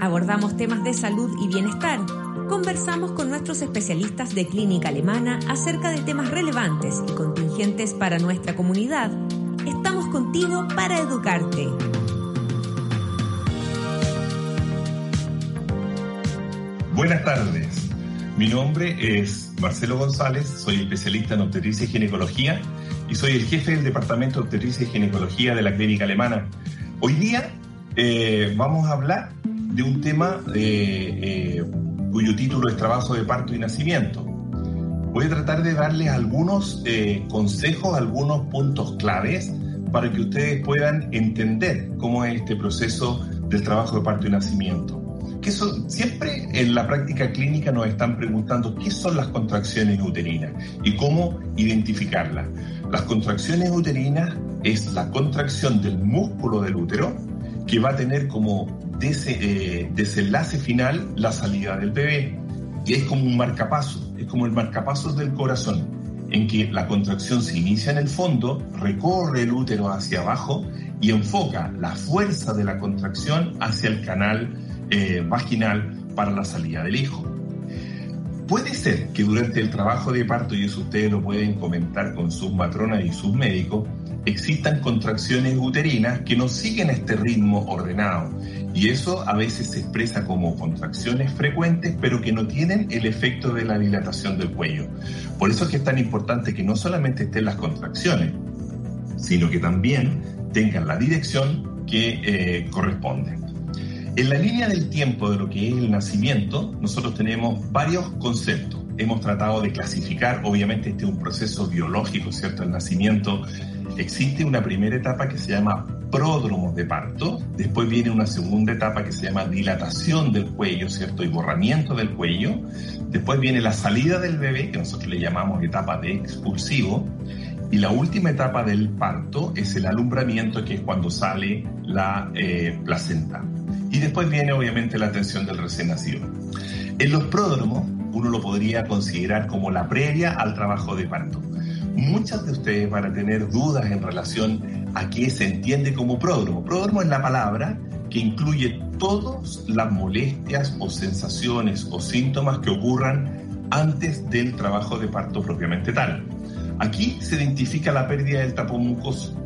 Abordamos temas de salud y bienestar. Conversamos con nuestros especialistas de clínica alemana acerca de temas relevantes y contingentes para nuestra comunidad. Estamos contigo para educarte. Buenas tardes. Mi nombre es Marcelo González, soy especialista en obstetricia y ginecología y soy el jefe del Departamento de Obstetricia y Ginecología de la Clínica Alemana. Hoy día eh, vamos a hablar de un tema eh, cuyo título es Trabajo de Parto y Nacimiento. Voy a tratar de darles algunos eh, consejos, algunos puntos claves para que ustedes puedan entender cómo es este proceso del trabajo de parto y nacimiento. Que son, siempre en la práctica clínica nos están preguntando qué son las contracciones uterinas y cómo identificarlas. Las contracciones uterinas es la contracción del músculo del útero que va a tener como eh, desenlace final la salida del bebé. Y es como un marcapaso, es como el marcapaso del corazón, en que la contracción se inicia en el fondo, recorre el útero hacia abajo y enfoca la fuerza de la contracción hacia el canal eh, vaginal para la salida del hijo. Puede ser que durante el trabajo de parto, y eso ustedes lo pueden comentar con sus matronas y sus médicos, existan contracciones uterinas que no siguen este ritmo ordenado. Y eso a veces se expresa como contracciones frecuentes, pero que no tienen el efecto de la dilatación del cuello. Por eso es que es tan importante que no solamente estén las contracciones, sino que también tengan la dirección que eh, corresponde. En la línea del tiempo de lo que es el nacimiento, nosotros tenemos varios conceptos. Hemos tratado de clasificar, obviamente este es un proceso biológico, ¿cierto? El nacimiento. Existe una primera etapa que se llama pródromo de parto, después viene una segunda etapa que se llama dilatación del cuello, ¿cierto? Y borramiento del cuello. Después viene la salida del bebé, que nosotros le llamamos etapa de expulsivo. Y la última etapa del parto es el alumbramiento, que es cuando sale la eh, placenta. Y después viene obviamente la atención del recién nacido. En los pródromos, uno lo podría considerar como la previa al trabajo de parto. Muchas de ustedes van a tener dudas en relación a qué se entiende como pródromo. Pródromo es la palabra que incluye todas las molestias o sensaciones o síntomas que ocurran antes del trabajo de parto propiamente tal. Aquí se identifica la pérdida del tapón mucoso,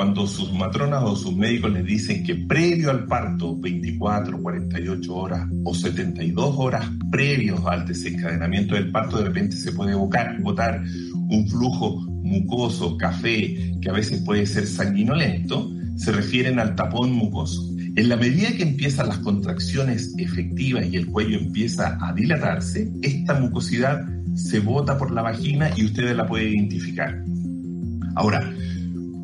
cuando sus matronas o sus médicos les dicen que previo al parto, 24, 48 horas o 72 horas previos al desencadenamiento del parto, de repente se puede botar, botar un flujo mucoso, café, que a veces puede ser sanguinolento, se refieren al tapón mucoso. En la medida que empiezan las contracciones efectivas y el cuello empieza a dilatarse, esta mucosidad se bota por la vagina y ustedes la pueden identificar. Ahora,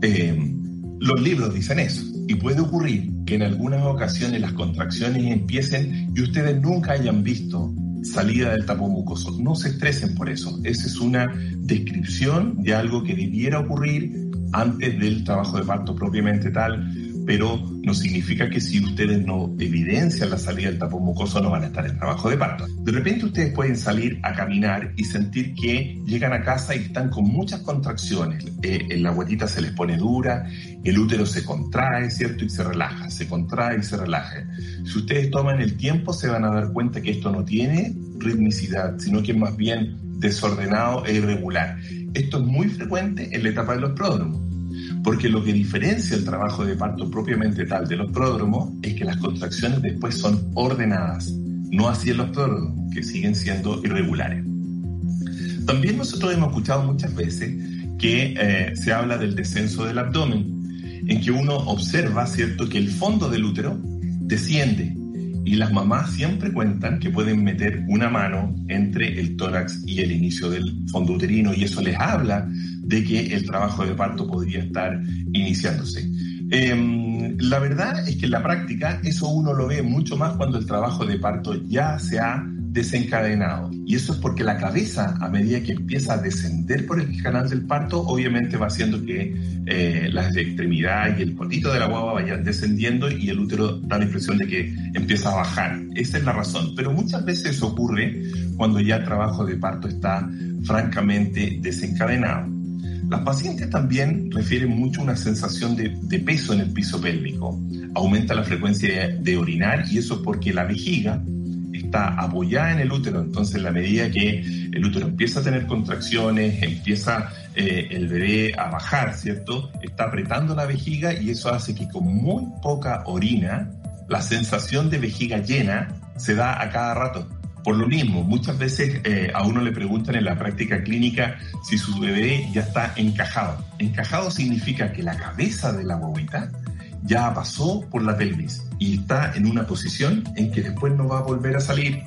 eh, los libros dicen eso. Y puede ocurrir que en algunas ocasiones las contracciones empiecen y ustedes nunca hayan visto salida del tapón mucoso. No se estresen por eso. Esa es una descripción de algo que debiera ocurrir antes del trabajo de parto propiamente tal pero no significa que si ustedes no evidencian la salida del tapón mucoso no van a estar en trabajo de parto. De repente ustedes pueden salir a caminar y sentir que llegan a casa y están con muchas contracciones. Eh, la guatita se les pone dura, el útero se contrae, ¿cierto? Y se relaja, se contrae y se relaja. Si ustedes toman el tiempo se van a dar cuenta que esto no tiene ritmicidad, sino que es más bien desordenado e irregular. Esto es muy frecuente en la etapa de los pródromos porque lo que diferencia el trabajo de parto propiamente tal de los pródromos es que las contracciones después son ordenadas, no así en los pródromos, que siguen siendo irregulares. También nosotros hemos escuchado muchas veces que eh, se habla del descenso del abdomen, en que uno observa, ¿cierto?, que el fondo del útero desciende y las mamás siempre cuentan que pueden meter una mano entre el tórax y el inicio del fondo uterino y eso les habla de que el trabajo de parto podría estar iniciándose. Em, la verdad es que en la práctica eso uno lo ve mucho más cuando el trabajo de parto ya se ha desencadenado. Y eso es porque la cabeza, a medida que empieza a descender por el canal del parto, obviamente va haciendo que eh, las extremidades y el potito de la guagua vayan descendiendo y el útero da la impresión de que empieza a bajar. Esa es la razón. Pero muchas veces ocurre cuando ya el trabajo de parto está francamente desencadenado. Las pacientes también refieren mucho una sensación de, peso en el piso pélvico. Aumenta la frecuencia de orinar y eso porque la vejiga está apoyada en el útero. Entonces, en la medida que el útero empieza a tener contracciones, empieza eh, el bebé a bajar, ¿cierto? Está apretando la vejiga y eso hace que con muy poca orina, la sensación de vejiga llena se da a cada rato. Por lo mismo, muchas veces eh, a uno le preguntan en la práctica clínica si su bebé ya está encajado. Encajado significa que la cabeza de la bobita ya pasó por la pelvis y está en una posición en que después no va a volver a salir.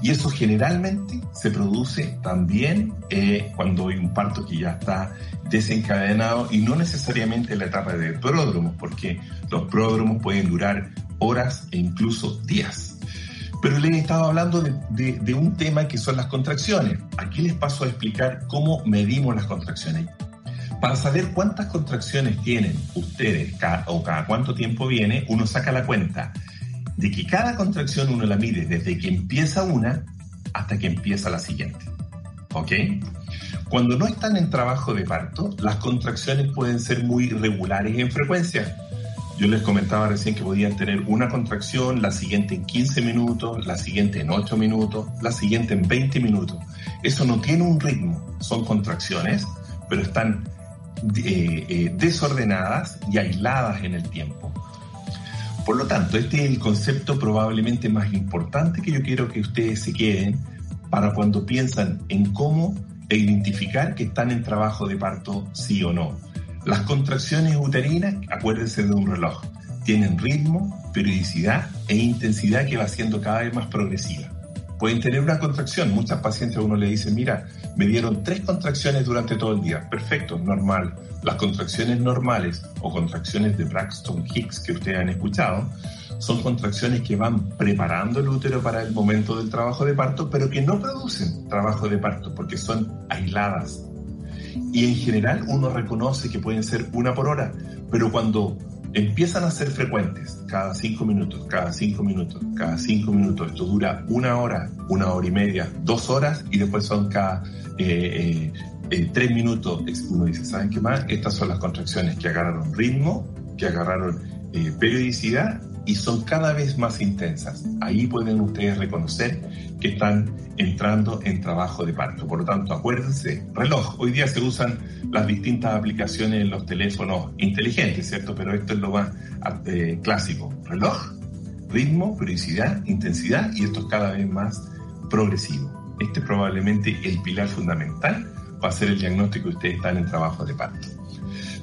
Y eso generalmente se produce también eh, cuando hay un parto que ya está desencadenado y no necesariamente en la etapa de pródromo, porque los pródromos pueden durar horas e incluso días. Pero les he estado hablando de, un tema que son las contracciones. Aquí les paso a explicar cómo medimos las contracciones. Para saber cuántas contracciones tienen ustedes o cada cuánto tiempo viene, uno saca la cuenta de que cada contracción uno la mide desde que empieza una hasta que empieza la siguiente. ¿Ok? Cuando no están en trabajo de parto, las contracciones pueden ser muy irregulares en frecuencia. Yo les comentaba recién que podían tener una contracción, la siguiente en 15 minutos, la siguiente en 8 minutos, la siguiente en 20 minutos. Eso no tiene un ritmo, son contracciones, pero están eh, eh, desordenadas y aisladas en el tiempo. Por lo tanto, este es el concepto probablemente más importante que yo quiero que ustedes se queden para cuando piensan en cómo identificar que están en trabajo de parto sí o no. Las contracciones uterinas, acuérdense de un reloj, tienen ritmo, periodicidad e intensidad que va siendo cada vez más progresiva pueden tener una contracción. Muchas pacientes a uno le dicen, mira, me dieron tres contracciones durante todo el día. Perfecto, normal. Las contracciones normales o contracciones de Braxton Hicks que ustedes han escuchado son contracciones que van preparando el útero para el momento del trabajo de parto, pero que no producen trabajo de parto porque son aisladas. Y en general uno reconoce que pueden ser una por hora, pero cuando empiezan a ser frecuentes, cada cinco minutos, cada cinco minutos, cada cinco minutos. Esto dura una hora, una hora y media, dos horas y después son cada eh, eh, eh, tres minutos. Uno dice, ¿saben qué más? Estas son las contracciones que agarraron ritmo, que agarraron periodicidad y son cada vez más intensas. Ahí pueden ustedes reconocer que están entrando en trabajo de parto. Por lo tanto, acuérdense, reloj. Hoy día se usan las distintas aplicaciones en los teléfonos inteligentes, ¿cierto? Pero esto es lo más eh, clásico. Reloj, ritmo, periodicidad, intensidad y esto es cada vez más progresivo. Este es probablemente el pilar fundamental para hacer el diagnóstico que ustedes están en trabajo de parto.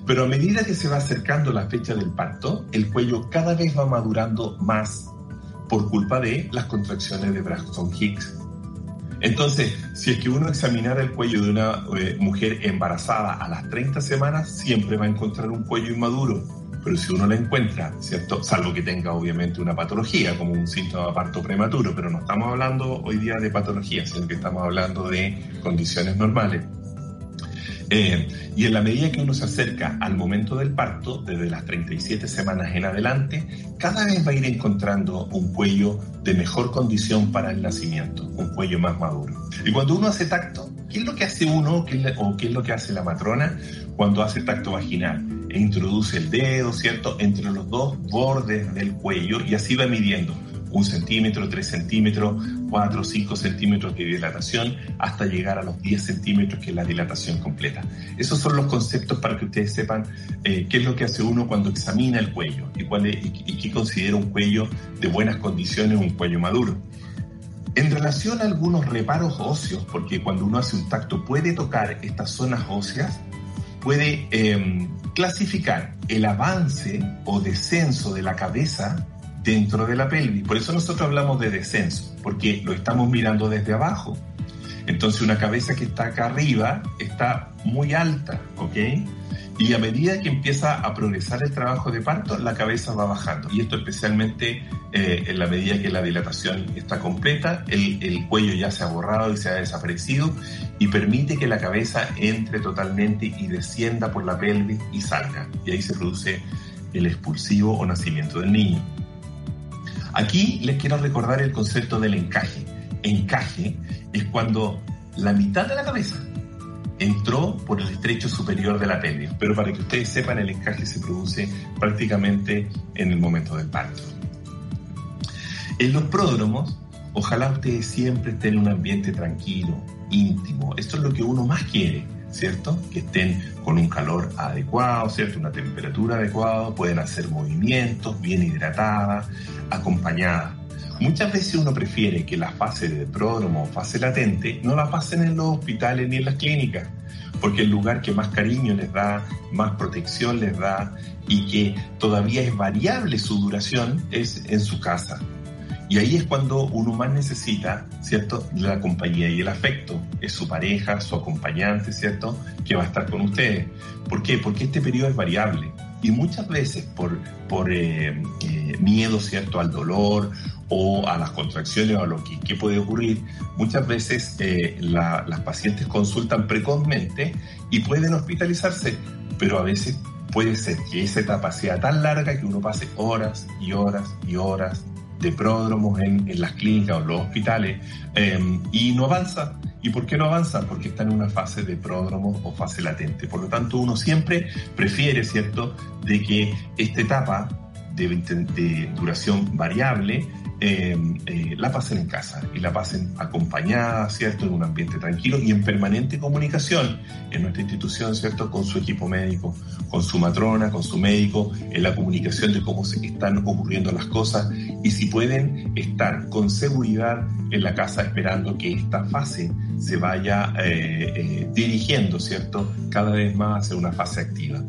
Pero a medida que se va acercando la fecha del parto, el cuello cada vez va madurando más por culpa de las contracciones de Braxton Hicks. Entonces, si es que uno examinara el cuello de una eh, mujer embarazada a las 30 semanas, siempre va a encontrar un cuello inmaduro. Pero si uno la encuentra, ¿cierto? Salvo que tenga obviamente una patología, como un síntoma de parto prematuro, pero no estamos hablando hoy día de patología, sino que estamos hablando de condiciones normales. Eh, y en la medida que uno se acerca al momento del parto, desde las 37 semanas en adelante, cada vez va a ir encontrando un cuello de mejor condición para el nacimiento, un cuello más maduro. Y cuando uno hace tacto, ¿qué es lo que hace uno o qué es lo que hace la matrona cuando hace tacto vaginal? E introduce el dedo, ¿cierto?, entre los dos bordes del cuello y así va midiendo un centímetro, tres centímetros, cuatro, cinco centímetros de dilatación, hasta llegar a los 10 centímetros, que es la dilatación completa. Esos son los conceptos para que ustedes sepan eh, qué es lo que hace uno cuando examina el cuello y, cuál y, qué considera un cuello de buenas condiciones, un cuello maduro. En relación a algunos reparos óseos, porque cuando uno hace un tacto puede tocar estas zonas óseas, puede em, clasificar el avance o descenso de la cabeza dentro de la pelvis. Por eso nosotros hablamos de descenso, porque lo estamos mirando desde abajo. Entonces una cabeza que está acá arriba está muy alta, ¿ok? Y a medida que empieza a progresar el trabajo de parto, la cabeza va bajando. Y esto especialmente eh, en la medida que la dilatación está completa, el, el, cuello ya se ha borrado y se ha desaparecido y permite que la cabeza entre totalmente y descienda por la pelvis y salga. Y ahí se produce el expulsivo o nacimiento del niño. Aquí les quiero recordar el concepto del encaje. Encaje es cuando la mitad de la cabeza entró por el estrecho superior de la pelvis, pero para que ustedes sepan, el encaje se produce prácticamente en el momento del parto. En los pródromos, ojalá ustedes siempre estén en un ambiente tranquilo, íntimo. Esto es lo que uno más quiere, ¿cierto? Que estén con un calor adecuado, ¿cierto? Una temperatura adecuada, pueden hacer movimientos, bien hidratada, acompañada. Muchas veces uno prefiere que la fase de pródromo o fase latente no la pasen en los hospitales ni en las clínicas, porque el lugar que más cariño les da, más protección les da y que todavía es variable su duración es en su casa. Y ahí es cuando uno más necesita, ¿cierto?, la compañía y el afecto. Es su pareja, su acompañante, ¿cierto?, que va a estar con ustedes. ¿Por qué? Porque este periodo es variable. Y muchas veces por, por eh, eh, miedo, ¿cierto?, al dolor o a las contracciones o a lo que, puede ocurrir, muchas veces eh, las pacientes consultan precozmente y pueden hospitalizarse, pero a veces puede ser que esa etapa sea tan larga que uno pase horas y horas y horas de pródromos en, en, las clínicas o los hospitales em, y no avanza. ¿Y por qué no avanza? Porque está en una fase de pródromo o fase latente. Por lo tanto, uno siempre prefiere, ¿cierto?, de que esta etapa de duración variable eh, eh, la pasen en casa y la pasen acompañada, ¿cierto? En un ambiente tranquilo y en permanente comunicación en nuestra institución, ¿cierto? Con su equipo médico, con su matrona, con su médico, en la comunicación de cómo se están ocurriendo las cosas y si pueden estar con seguridad en la casa esperando que esta fase se vaya eh, dirigiendo, ¿cierto? Cada vez más hacia una fase activa.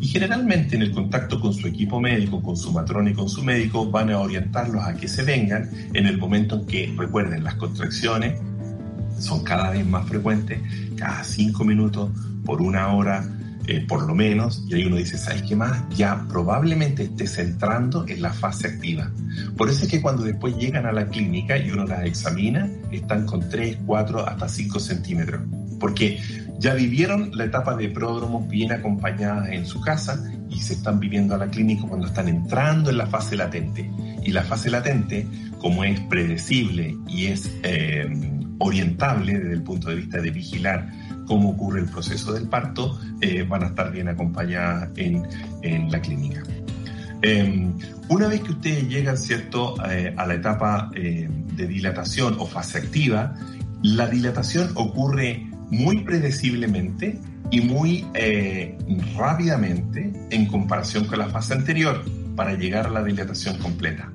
Y generalmente en el contacto con su equipo médico, con su matrón y con su médico, van a orientarlos a que se en el momento en que, recuerden, las contracciones son cada vez más frecuentes, cada cinco minutos, por una hora, eh, por lo menos, y ahí uno dice, ¿sabes qué más? Ya probablemente estés entrando en la fase activa. Por eso es que cuando después llegan a la clínica y uno las examina, están con 3, 4, hasta 5 centímetros. Porque ya vivieron la etapa de pródromos bien acompañadas en su casa y se están viviendo a la clínica cuando están entrando en la fase latente. Y la fase latente, como es predecible y es eh, orientable desde el punto de vista de vigilar cómo ocurre el proceso del parto, eh, van a estar bien acompañadas en, la clínica. Em, una vez que ustedes llegan ¿cierto? Eh, a la etapa de dilatación o fase activa, la dilatación ocurre muy predeciblemente y muy eh, rápidamente en comparación con la fase anterior para llegar a la dilatación completa.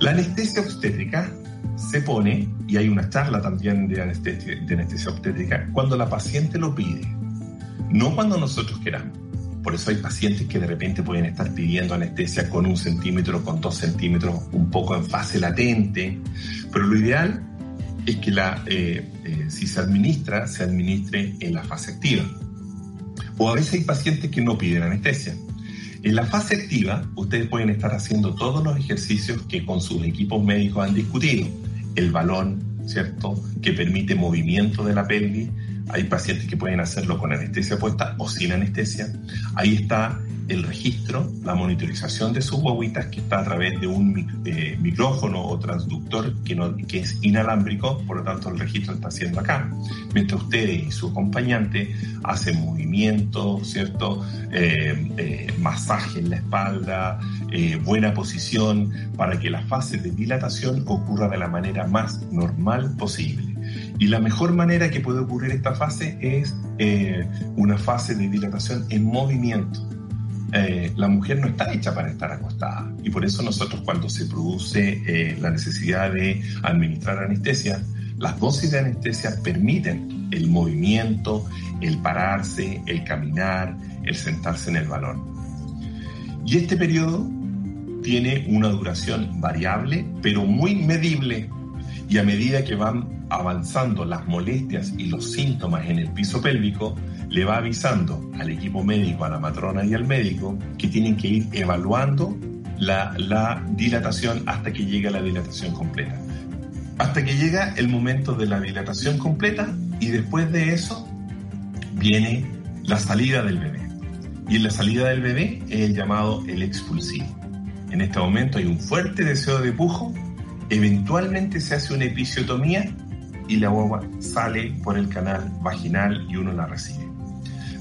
La anestesia obstétrica se pone, y hay una charla también de anestesia, de anestesia obstétrica, cuando la paciente lo pide, no cuando nosotros queramos. Por eso hay pacientes que de repente pueden estar pidiendo anestesia con un centímetro, con dos centímetros, un poco en fase latente, pero lo ideal es que la, eh, eh, si se administra, se administre en la fase activa. O a veces hay pacientes que no piden anestesia. En la fase activa, ustedes pueden estar haciendo todos los ejercicios que con sus equipos médicos han discutido. El balón, ¿cierto? Que permite movimiento de la pelvis. Hay pacientes que pueden hacerlo con anestesia puesta o sin anestesia. Ahí está el registro, la monitorización de sus guaguitas que está a través de un eh, micrófono o transductor que, no, que es inalámbrico, por lo tanto el registro está haciendo acá. Mientras ustedes y su acompañante hacen movimientos, ¿cierto? Eh, eh, masaje en la espalda, buena posición, para que la fase de dilatación ocurra de la manera más normal posible. Y la mejor manera que puede ocurrir esta fase es una fase de dilatación en movimiento eh, la mujer no está hecha para estar acostada. Y por eso nosotros cuando se produce eh, la necesidad de administrar anestesia, las dosis de anestesia permiten el movimiento, el pararse, el caminar, el sentarse en el balón. Y este periodo tiene una duración variable, pero muy medible. Y a medida que van avanzando las molestias y los síntomas en el piso pélvico, le va avisando al equipo médico, a la matrona y al médico que tienen que ir evaluando la, dilatación hasta que llegue a la dilatación completa. Hasta que llega el momento de la dilatación completa y después de eso viene la salida del bebé. Y en la salida del bebé es el llamado el expulsivo. En este momento hay un fuerte deseo de pujo, eventualmente se hace una episiotomía y la guagua sale por el canal vaginal y uno la recibe.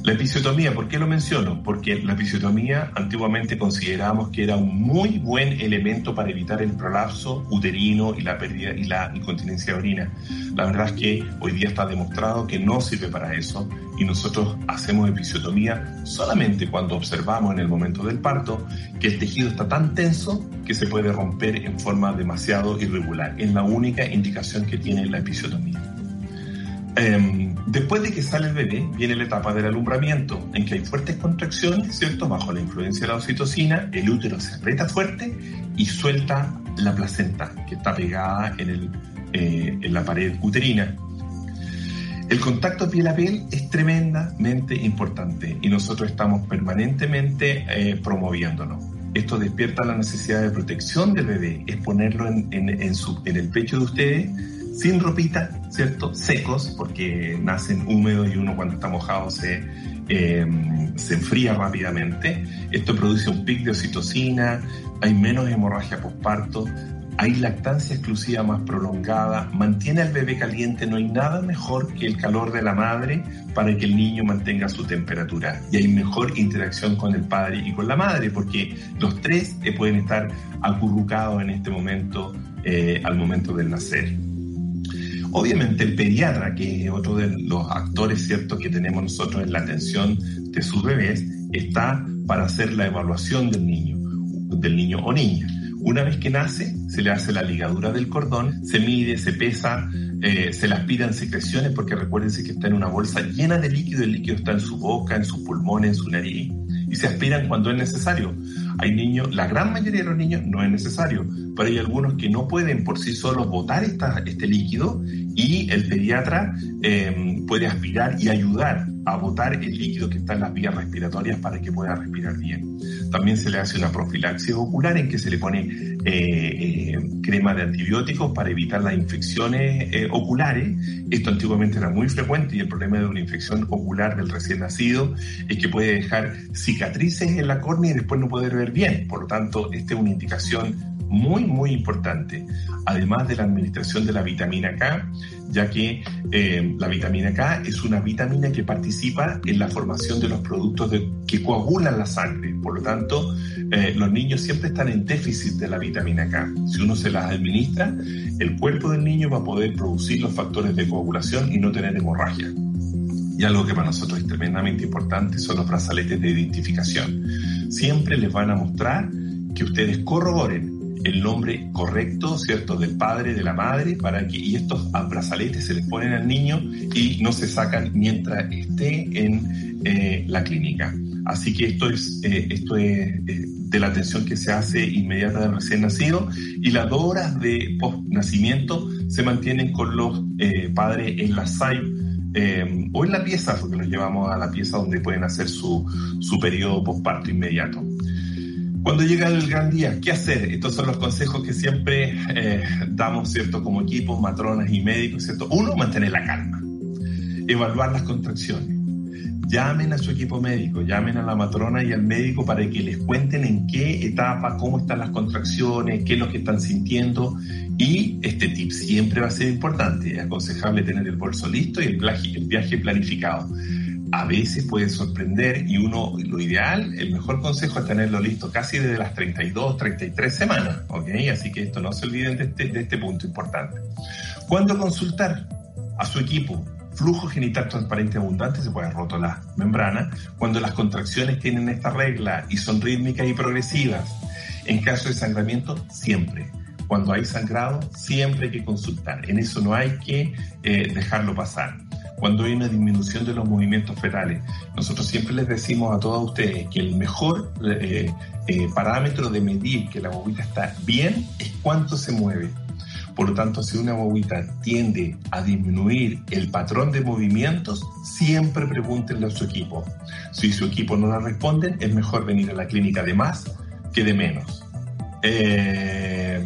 La episiotomía, ¿por qué lo menciono? Porque la episiotomía antiguamente considerábamos que era un muy buen elemento para evitar el prolapso uterino y la pérdida y la incontinencia de orina. La verdad es que hoy día está demostrado que no sirve para eso y nosotros hacemos episiotomía solamente cuando observamos en el momento del parto que el tejido está tan tenso que se puede romper en forma demasiado irregular. Es la única indicación que tiene la episiotomía. Em, después de que sale el bebé, viene la etapa del alumbramiento, en que hay fuertes contracciones, ¿cierto? Bajo la influencia de la oxitocina, el útero se aprieta fuerte y suelta la placenta, que está pegada en, el, eh, en la pared uterina. El contacto piel a piel es tremendamente importante y nosotros estamos permanentemente eh, promoviéndolo. Esto despierta la necesidad de protección del bebé, es ponerlo en, en, su, en el pecho de ustedes sin ropita, ¿cierto? Secos, porque nacen húmedos y uno cuando está mojado se, em, se enfría rápidamente. Esto produce un pic de oxitocina, hay menos hemorragia postparto, hay lactancia exclusiva más prolongada, mantiene al bebé caliente, no hay nada mejor que el calor de la madre para que el niño mantenga su temperatura y hay mejor interacción con el padre y con la madre porque los tres pueden estar acurrucados en este momento eh, al momento del nacer. Obviamente el pediatra, que es otro de los actores ciertos que tenemos nosotros en la atención de sus bebés, está para hacer la evaluación del niño, del niño o niña. Una vez que nace, se le hace la ligadura del cordón, se mide, se pesa, eh, se le aspiran secreciones, porque recuérdense que está en una bolsa llena de líquido, el líquido está en su boca, en sus pulmones, en su nariz, y se aspiran cuando es necesario. Hay niños, la gran mayoría de los niños no es necesario, pero hay algunos que no pueden por sí solos botar este líquido y el pediatra em, puede aspirar y ayudar a botar el líquido que está en las vías respiratorias para que pueda respirar bien. También se le hace una profilaxis ocular en que se le pone eh, eh, crema de antibióticos para evitar las infecciones eh, oculares. Esto antiguamente era muy frecuente y el problema de una infección ocular del recién nacido es que puede dejar cicatrices en la córnea y después no poder ver bien. Por lo tanto, esta es una indicación muy, muy importante, además de la administración de la vitamina K, ya que eh, la vitamina K es una vitamina que participa en la formación de los productos que coagulan la sangre. Por lo tanto, eh, los niños siempre están en déficit de la vitamina K. Si uno se las administra, el cuerpo del niño va a poder producir los factores de coagulación y no tener hemorragia. Y algo que para nosotros es tremendamente importante son los brazaletes de identificación. Siempre les van a mostrar que ustedes corroboren el nombre correcto, ¿cierto?, del padre, de la madre, para que, y estos brazaletes se les ponen al niño y no se sacan mientras esté en eh, la clínica. Así que esto es, eh, esto es eh, de la atención que se hace inmediata del recién nacido y las dos horas de post-nacimiento se mantienen con los padres en la SAI o en la pieza, porque los llevamos a la pieza donde pueden hacer su, su periodo postparto inmediato. Cuando llega el gran día, ¿qué hacer? Estos son los consejos que siempre eh, damos, ¿cierto? Como equipos, matronas y médicos, ¿cierto? Uno, mantener la calma. Evaluar las contracciones. Llamen a su equipo médico, llamen a la matrona y al médico para que les cuenten en qué etapa, cómo están las contracciones, qué es lo que están sintiendo. Y este tip siempre va a ser importante. Es aconsejable tener el bolso listo y el viaje, planificado a veces puede sorprender y uno, lo ideal, el mejor consejo es tenerlo listo casi desde las 32, 33 semanas, ¿ok? Así que esto no se olviden de este, de este punto importante. ¿Cuándo consultar a su equipo? Flujo genital transparente abundante, se puede roto la membrana, cuando las contracciones tienen esta regla y son rítmicas y progresivas. En caso de sangramiento, siempre. Cuando hay sangrado, siempre hay que consultar. En eso no hay que eh, dejarlo pasar cuando hay una disminución de los movimientos fetales. Nosotros siempre les decimos a todos ustedes que el mejor eh, eh, parámetro de medir que la bobita está bien es cuánto se mueve. Por lo tanto, si una bobita tiende a disminuir el patrón de movimientos, siempre pregúntenle a su equipo. Si su equipo no la responden, es mejor venir a la clínica de más que de menos. Eh,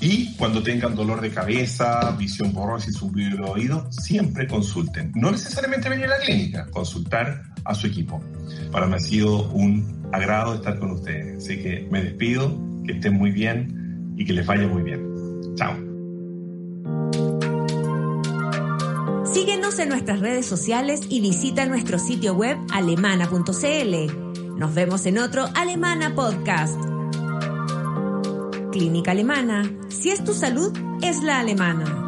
y cuando tengan dolor de cabeza, visión borrosa y zumbido de oído, siempre consulten. No necesariamente venir a la clínica, consultar a su equipo. Para mí ha sido un agrado estar con ustedes. Así que me despido, que estén muy bien y que les vaya muy bien. Chao. Síguenos en nuestras redes sociales y visita nuestro sitio web alemana.cl. Nos vemos en otro Alemana Podcast. Clínica Alemana. Si es tu salud, es la alemana.